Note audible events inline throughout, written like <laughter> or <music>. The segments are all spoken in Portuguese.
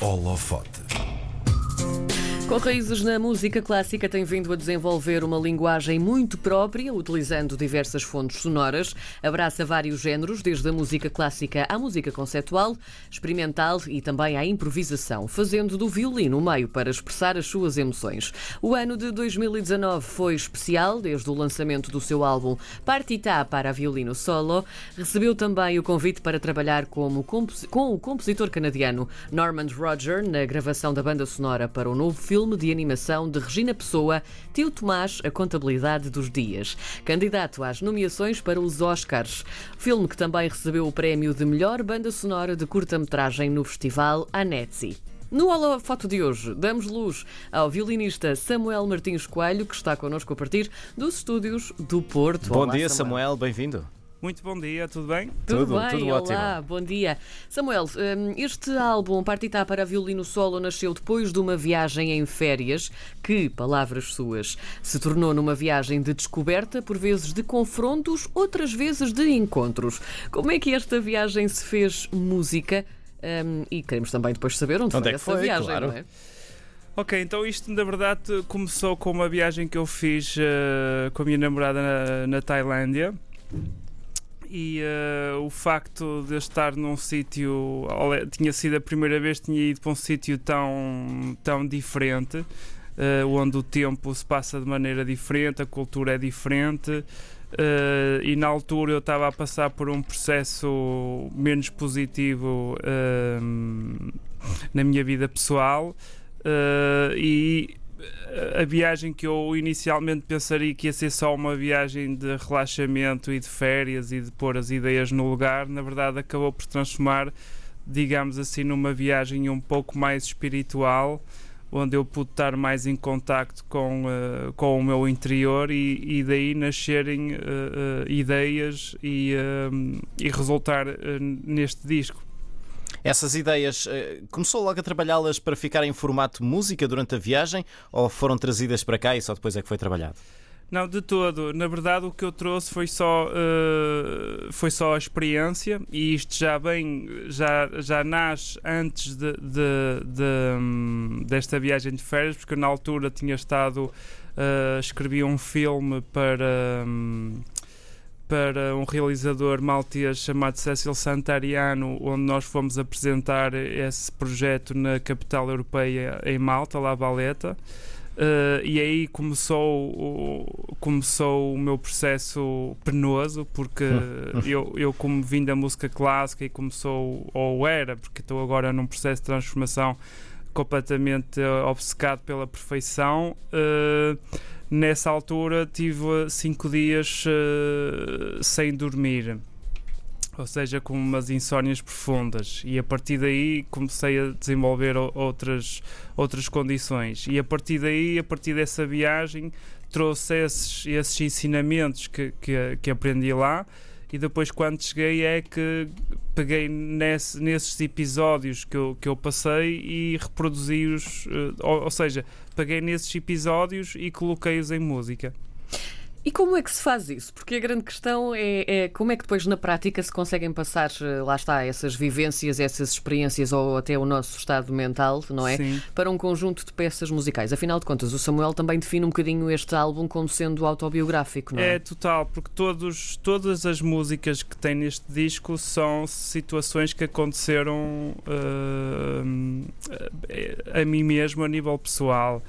Holofote. Com raízes na música clássica, tem vindo a desenvolver uma linguagem muito própria, utilizando diversas fontes sonoras. Abraça vários géneros, desde a música clássica à música conceptual, experimental e também à improvisação, fazendo do violino o meio para expressar as suas emoções. O ano de 2019 foi especial, desde o lançamento do seu álbum Partita para violino solo. Recebeu também o convite para trabalhar como com o compositor canadiano Norman Roger na gravação da banda sonora para o novo filme filme de animação de Regina Pessoa, Tio Tomás, A Contabilidade dos Dias. Candidato às nomeações para os Oscars. Filme que também recebeu o prémio de melhor banda sonora de curta-metragem no festival Anetsi. No Foto de hoje, damos luz ao violinista Samuel Martins Coelho, que está connosco a partir dos estúdios do Porto. Bom Olá, dia, Samuel, Samuel bem-vindo. Muito bom dia, tudo bem? Tudo, tudo bem, tudo olá, ótimo. bom dia. Samuel, hum, este álbum Partita para violino solo nasceu depois de uma viagem em férias que, palavras suas, se tornou numa viagem de descoberta, por vezes de confrontos, outras vezes de encontros. Como é que esta viagem se fez música? Um, e queremos também depois saber onde, onde foi é essa foi, viagem, claro. não é? Ok, então isto na verdade começou com uma viagem que eu fiz uh, com a minha namorada na, na Tailândia e uh, o facto de eu estar num sítio tinha sido a primeira vez que tinha ido para um sítio tão, tão diferente uh, onde o tempo se passa de maneira diferente, a cultura é diferente uh, e na altura eu estava a passar por um processo menos positivo na minha vida pessoal e a viagem que eu inicialmente pensaria que ia ser só uma viagem de relaxamento e de férias e de pôr as ideias no lugar, na verdade acabou por transformar, digamos assim, numa viagem um pouco mais espiritual, onde eu pude estar mais em contacto com, uh, com o meu interior e, e daí nascerem uh, uh, ideias e, e resultar neste disco. Essas ideias, eh, começou logo a trabalhá-las para ficar em formato música durante a viagem ou foram trazidas para cá e só depois é que foi trabalhado? Não, de todo. Na verdade, o que eu trouxe foi só, uh, foi só a experiência e isto já vem, já, já nasce antes de, de, de um, desta viagem de férias, porque na altura tinha estado, uh, escrevi um filme para. Um, para um realizador maltês chamado Cecil Santariano, onde nós fomos apresentar esse projeto na capital europeia em Malta, La Valeta. Uh, e aí começou o, começou o meu processo penoso, porque <laughs> eu, eu, como vim da música clássica e começou, ou era, porque estou agora num processo de transformação completamente obcecado pela perfeição. Uh, nessa altura tive cinco dias uh, sem dormir, ou seja, com umas insónias profundas. E a partir daí comecei a desenvolver outras, outras condições. E a partir daí, a partir dessa viagem, trouxe esses, esses ensinamentos que, que, que aprendi lá e depois quando cheguei é que peguei nesse, nesses episódios que eu, que eu passei e reproduzi-os, uh, ou, ou, seja, peguei nesses episódios e coloquei-os em música. E como é que se faz isso? Porque a grande questão é, é, como é que depois na prática se conseguem passar, eh, lá está, essas vivências, essas experiências ou até o nosso estado mental, não é? Sim. Para um conjunto de peças musicais. Afinal de contas, o Samuel também define um bocadinho este álbum como sendo autobiográfico, não é? É total, porque todos, todas as músicas que tem neste disco são situações que aconteceram uh, a mim mesmo a nível pessoal.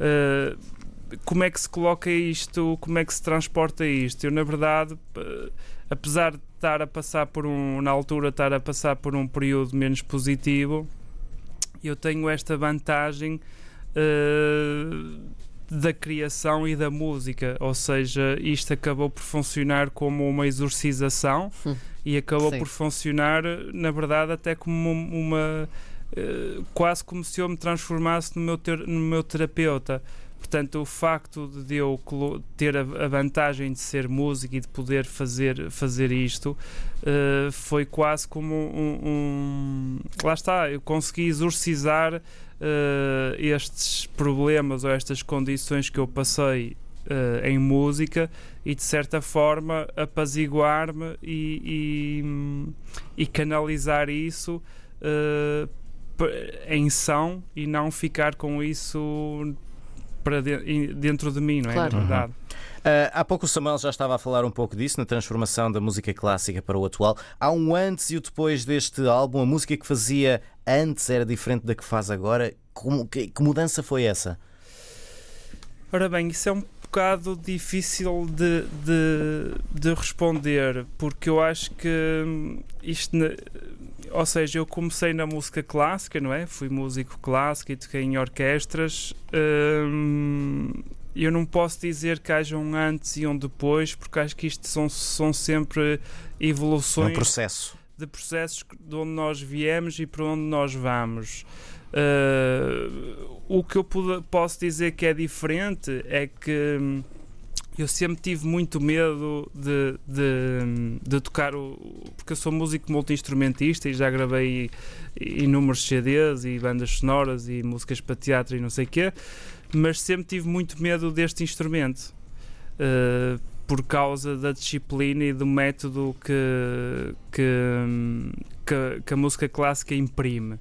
Uh, como é que se coloca isto, como é que se transporta isto? Eu, na verdade, apesar de estar a passar por um, na altura, estar a passar por um período menos positivo, eu tenho esta vantagem uh, da criação e da música, ou seja, isto acabou por funcionar como uma exorcização hum. e acabou Sim. por funcionar, na verdade, até como uma. uh, quase como se eu me transformasse no meu, ter, no meu terapeuta Portanto, o facto de eu ter a vantagem de ser músico e de poder fazer, fazer isto uh, foi quase como um, um, Lá está, eu consegui exorcizar uh, estes problemas ou estas condições que eu passei uh, em música e de certa forma apaziguar-me e, e, e, canalizar isso em são e não ficar com isso para de, dentro de mim, não é? Claro. Na verdade. Uh, há pouco o Samuel já estava a falar um pouco disso, na transformação da música clássica para o atual. Há um antes e o depois deste álbum. A música que fazia antes era diferente da que faz agora. Como, que, que mudança foi essa? Ora bem, isso é um bocado difícil de, de, de responder, porque eu acho que isto. Ou seja, eu comecei na música clássica, não é? Fui músico clássico e toquei em orquestras. Hum, eu não posso dizer que haja um antes e um depois, porque acho que isto são, são sempre evoluções. É um processo. De processos de onde nós viemos e para onde nós vamos. Uh, o que eu posso dizer que é diferente é que hum, eu sempre tive muito medo de, de, de, tocar o. Porque eu sou músico multi-instrumentista e já gravei inúmeros CDs e bandas sonoras e músicas para teatro e não sei o quê, mas sempre tive muito medo deste instrumento. Uh, por causa da disciplina e do método que, que, que, que a música clássica imprime.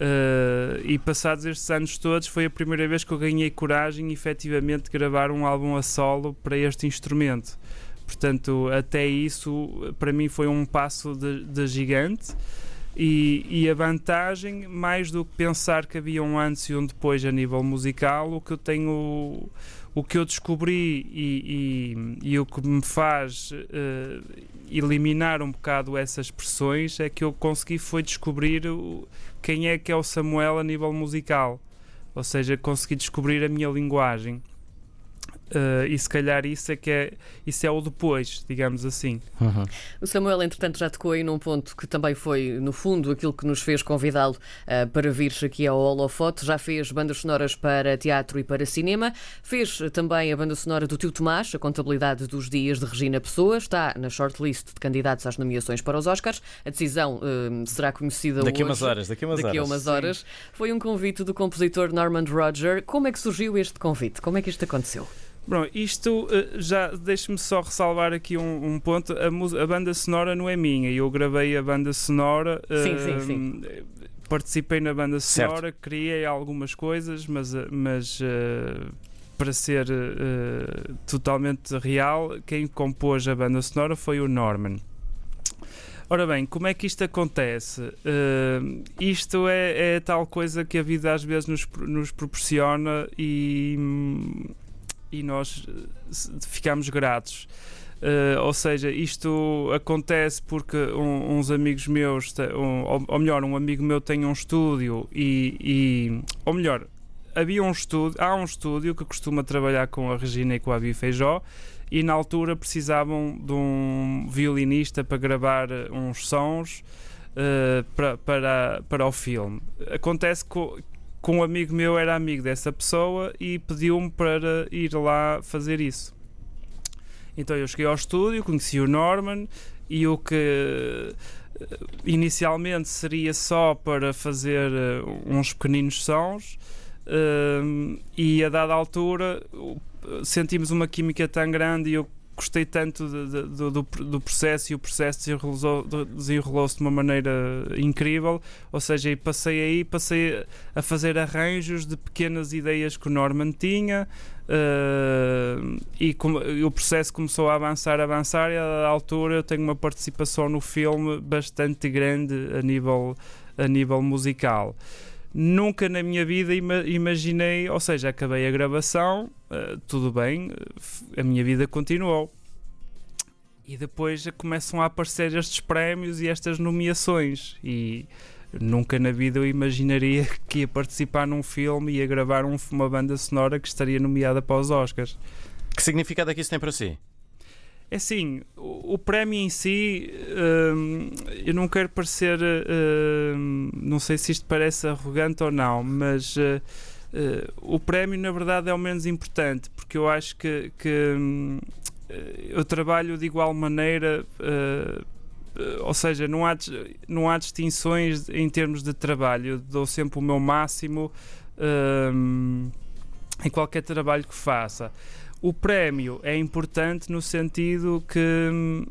Uh, e passados estes anos todos, foi a primeira vez que eu ganhei coragem efetivamente de gravar um álbum a solo para este instrumento. Portanto, até isso para mim foi um passo de, de gigante. E, e, a vantagem, mais do que pensar que havia um antes e um depois a nível musical, o que eu tenho, o que eu descobri e, e, e o que me faz uh, eliminar um bocado essas pressões é que eu consegui foi descobrir quem é que é o Samuel a nível musical. Ou seja, consegui descobrir a minha linguagem. Uh, e se calhar isso é que é, isso é o depois, digamos assim. Uhum. O Samuel, entretanto, já tocou aí num ponto que também foi, no fundo, aquilo que nos fez convidá-lo uh, para vir aqui ao Holofoto. Já fez bandas sonoras para teatro e para cinema, fez também a banda sonora do Tio Tomás, a contabilidade dos dias de Regina Pessoa, está na shortlist de candidatos às nomeações para os Oscars. A decisão uh, será conhecida daqui hoje. Umas horas, daqui a umas daqui horas. umas horas. Foi um convite do compositor Norman Roger. Como é que surgiu este convite? Como é que isto aconteceu? Bom, isto eh, já deixe-me só ressalvar aqui um, um ponto. A, a, banda sonora não é minha. Eu gravei a banda sonora. Sim, uh, sim, sim. Participei na banda sonora, certo. criei algumas coisas, mas, eh, mas uh, para ser uh, totalmente real, quem compôs a banda sonora foi o Norman. Ora bem, como é que isto acontece? Uh, isto é, é, tal coisa que a vida às vezes nos, nos proporciona e, e nós eh, ficamos gratos. Uh, ou seja, isto acontece porque um, uns amigos meus, um, ou, ou, melhor, um amigo meu tem um estúdio e, e, ou melhor, havia um estúdio, há um estúdio que costuma trabalhar com a Regina e com a Bia Feijó e na altura precisavam de um violinista para gravar eh, uns sons uh, para, para, para o filme. Acontece que com um amigo meu era amigo dessa pessoa e pediu-me para ir lá fazer isso. Então eu cheguei ao estúdio, conheci o Norman e o que eh, inicialmente seria só para fazer eh, uns pequeninos sons eh, e a dada altura sentimos uma química tão grande e eu gostei tanto de, de, do, do, processo e o processo desenrolou-se desenrolou de uma maneira incrível. Ou seja, passei aí, passei a fazer arranjos de pequenas ideias que o Norman tinha. Uh, e, com, e, o processo começou a avançar, a avançar, e a altura eu tenho uma participação no filme bastante grande a nível, a nível musical. Nunca na minha vida imaginei, ou seja, acabei a gravação, uh, tudo bem, a minha vida continuou. E depois começam a aparecer estes prémios e estas nomeações. E nunca na vida eu imaginaria <laughs> que ia participar num filme e ia gravar um, uma banda sonora que estaria nomeada para os Oscars. Que significado é que isso tem para si? É assim, o, o prémio em si, hum, eu não quero parecer, hum, não sei se isto parece arrogante ou não, mas uh, uh, o prémio na verdade é o menos importante, porque eu acho que, que hum, eu trabalho de igual maneira. Uh, ou seja, não há, não há distinções em termos de trabalho. Eu dou sempre o meu máximo em qualquer trabalho que faça. O prémio é importante no sentido que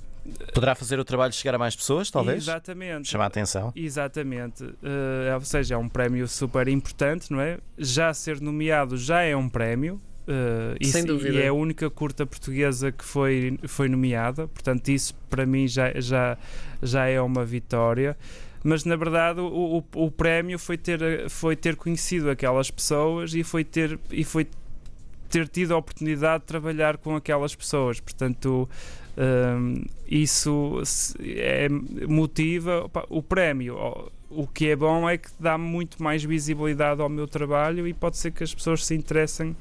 Poderá fazer o trabalho chegar a mais pessoas, talvez? Exatamente. Chamar a atenção. Exatamente. Uh, ou seja, é um prémio super importante, não é? Já ser nomeado já é um prémio. Uh, Sem isso, dúvida. E é a única curta portuguesa que foi, foi nomeada, portanto, isso para mim já, já, já é uma vitória. Mas na verdade o, o, o prémio foi ter, foi ter conhecido aquelas pessoas e foi ter, e foi ter tido a oportunidade de trabalhar com aquelas pessoas. Portanto, um, isso é, motiva opa, o prémio. O que é bom é que dá muito mais visibilidade ao meu trabalho e pode ser que as pessoas se interessem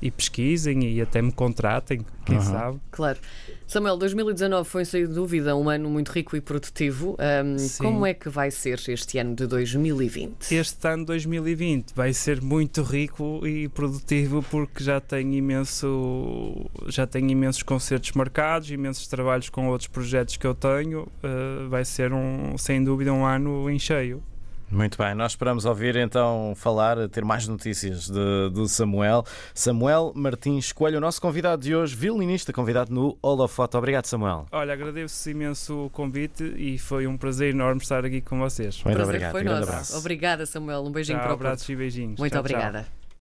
e pesquisem e até me contratem, quem uhum. sabe. Claro. Samuel, 2019 foi sem dúvida um ano muito rico e produtivo. Um, como é que vai ser este ano de 2020? Este ano de 2020 vai ser muito rico e produtivo porque já tenho imenso, já tenho imensos concertos marcados, imensos trabalhos com outros projetos que eu tenho. Uh, vai ser um, sem dúvida um ano em cheio. Muito bem, nós esperamos ouvir então falar, ter mais notícias de, do Samuel. Samuel Martins Coelho, o nosso convidado de hoje, violinista, convidado no Holofoto. Obrigado, Samuel. Olha, agradeço imenso o convite e foi um prazer enorme estar aqui com vocês. Muito prazer obrigado. Foi nosso. Obrigada, Samuel. Um beijinho tchau, para o abraços e beijinhos. Muito tchau, obrigada. Tchau.